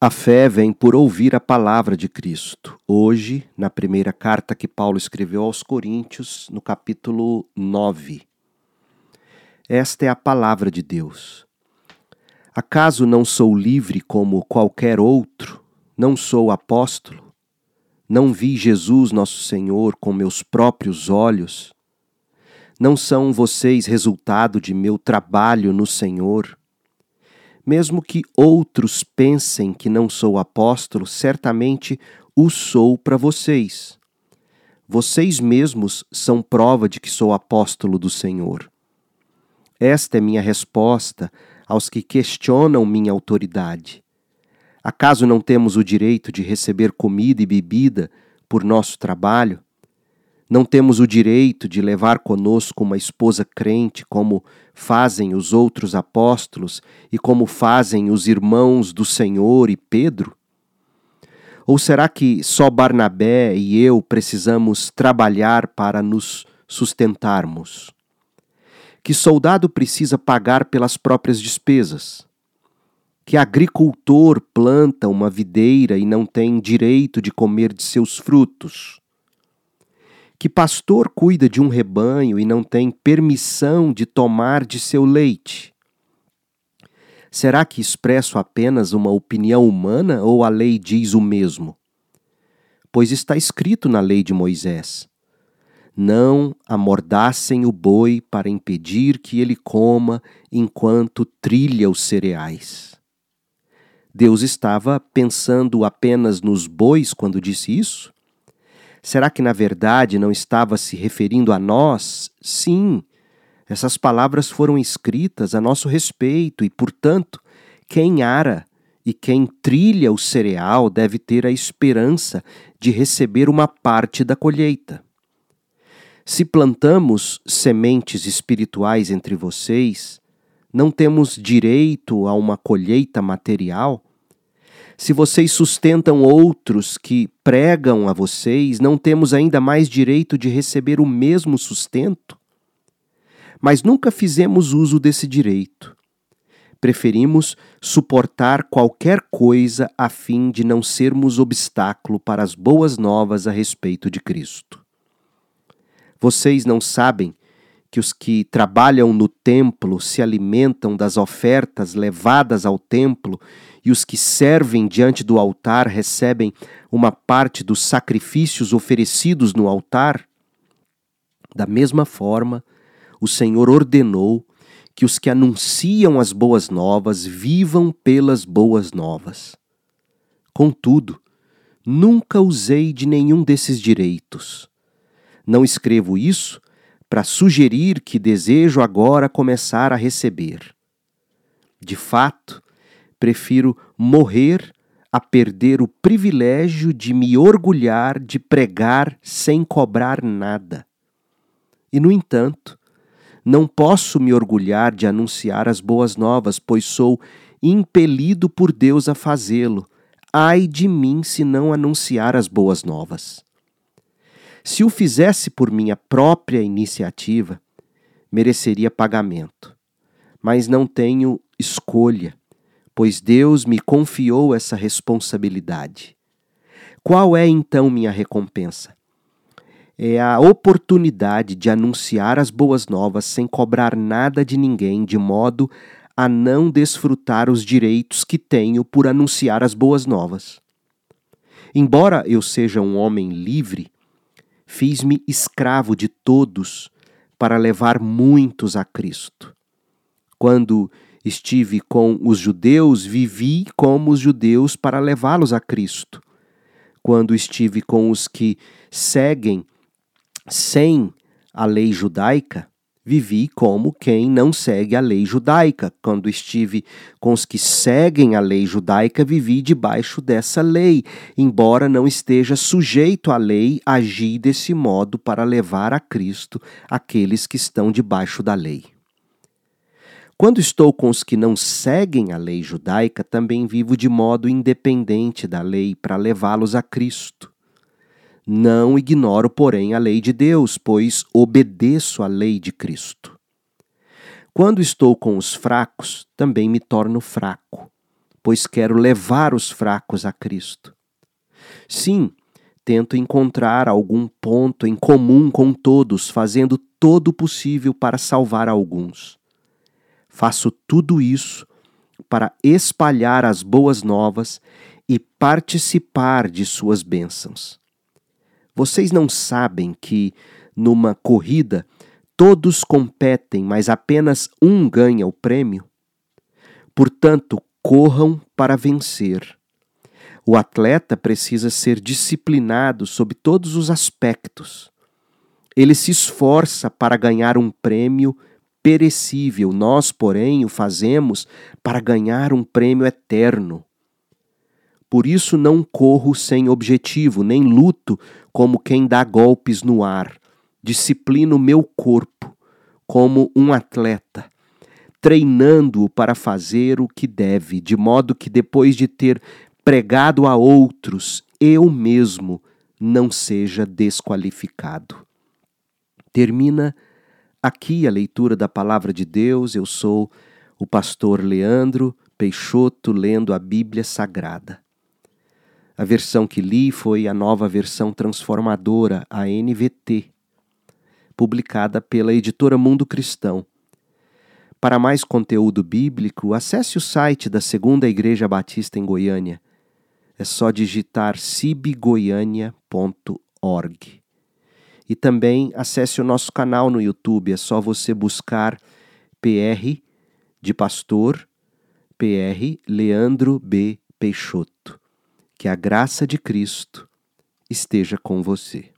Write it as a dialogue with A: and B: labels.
A: A fé vem por ouvir a palavra de Cristo. Hoje, na primeira carta que Paulo escreveu aos Coríntios, no capítulo 9. Esta é a palavra de Deus. Acaso não sou livre como qualquer outro? Não sou apóstolo? Não vi Jesus, nosso Senhor, com meus próprios olhos? Não são vocês resultado de meu trabalho no Senhor? Mesmo que outros pensem que não sou apóstolo, certamente o sou para vocês. Vocês mesmos são prova de que sou apóstolo do Senhor. Esta é minha resposta aos que questionam minha autoridade. Acaso não temos o direito de receber comida e bebida por nosso trabalho? Não temos o direito de levar conosco uma esposa crente, como fazem os outros apóstolos e como fazem os irmãos do Senhor e Pedro? Ou será que só Barnabé e eu precisamos trabalhar para nos sustentarmos? Que soldado precisa pagar pelas próprias despesas? Que agricultor planta uma videira e não tem direito de comer de seus frutos? Que pastor cuida de um rebanho e não tem permissão de tomar de seu leite? Será que expresso apenas uma opinião humana ou a lei diz o mesmo? Pois está escrito na lei de Moisés: Não amordassem o boi para impedir que ele coma enquanto trilha os cereais. Deus estava pensando apenas nos bois quando disse isso? Será que na verdade não estava se referindo a nós? Sim, essas palavras foram escritas a nosso respeito e, portanto, quem ara e quem trilha o cereal deve ter a esperança de receber uma parte da colheita. Se plantamos sementes espirituais entre vocês, não temos direito a uma colheita material? Se vocês sustentam outros que pregam a vocês, não temos ainda mais direito de receber o mesmo sustento? Mas nunca fizemos uso desse direito. Preferimos suportar qualquer coisa a fim de não sermos obstáculo para as boas novas a respeito de Cristo. Vocês não sabem que os que trabalham no templo se alimentam das ofertas levadas ao templo e os que servem diante do altar recebem uma parte dos sacrifícios oferecidos no altar? Da mesma forma, o Senhor ordenou que os que anunciam as boas novas vivam pelas boas novas. Contudo, nunca usei de nenhum desses direitos. Não escrevo isso para sugerir que desejo agora começar a receber. De fato, prefiro morrer a perder o privilégio de me orgulhar de pregar sem cobrar nada. E, no entanto, não posso me orgulhar de anunciar as boas novas, pois sou impelido por Deus a fazê-lo. Ai de mim se não anunciar as boas novas. Se o fizesse por minha própria iniciativa, mereceria pagamento. Mas não tenho escolha pois Deus me confiou essa responsabilidade. Qual é então minha recompensa? É a oportunidade de anunciar as boas novas sem cobrar nada de ninguém, de modo a não desfrutar os direitos que tenho por anunciar as boas novas. Embora eu seja um homem livre, fiz-me escravo de todos para levar muitos a Cristo. Quando estive com os judeus, vivi como os judeus para levá-los a Cristo. Quando estive com os que seguem sem a lei judaica, vivi como quem não segue a lei judaica. Quando estive com os que seguem a lei judaica, vivi debaixo dessa lei. Embora não esteja sujeito à lei, agi desse modo para levar a Cristo aqueles que estão debaixo da lei. Quando estou com os que não seguem a lei judaica, também vivo de modo independente da lei para levá-los a Cristo. Não ignoro, porém, a lei de Deus, pois obedeço à lei de Cristo. Quando estou com os fracos, também me torno fraco, pois quero levar os fracos a Cristo. Sim, tento encontrar algum ponto em comum com todos, fazendo todo o possível para salvar alguns. Faço tudo isso para espalhar as boas novas e participar de suas bênçãos. Vocês não sabem que, numa corrida, todos competem, mas apenas um ganha o prêmio? Portanto, corram para vencer. O atleta precisa ser disciplinado sob todos os aspectos. Ele se esforça para ganhar um prêmio perecível, nós, porém, o fazemos para ganhar um prêmio eterno. Por isso não corro sem objetivo, nem luto como quem dá golpes no ar. Disciplino meu corpo como um atleta, treinando-o para fazer o que deve, de modo que depois de ter pregado a outros, eu mesmo não seja desqualificado. Termina aqui a leitura da palavra de Deus. Eu sou o pastor Leandro Peixoto lendo a Bíblia Sagrada. A versão que li foi a nova versão transformadora, a NVT, publicada pela editora Mundo Cristão. Para mais conteúdo bíblico, acesse o site da Segunda Igreja Batista em Goiânia é só digitar cibgoiania.org. E também acesse o nosso canal no YouTube, é só você buscar PR de Pastor, PR Leandro B. Peixoto. Que a graça de Cristo esteja com você.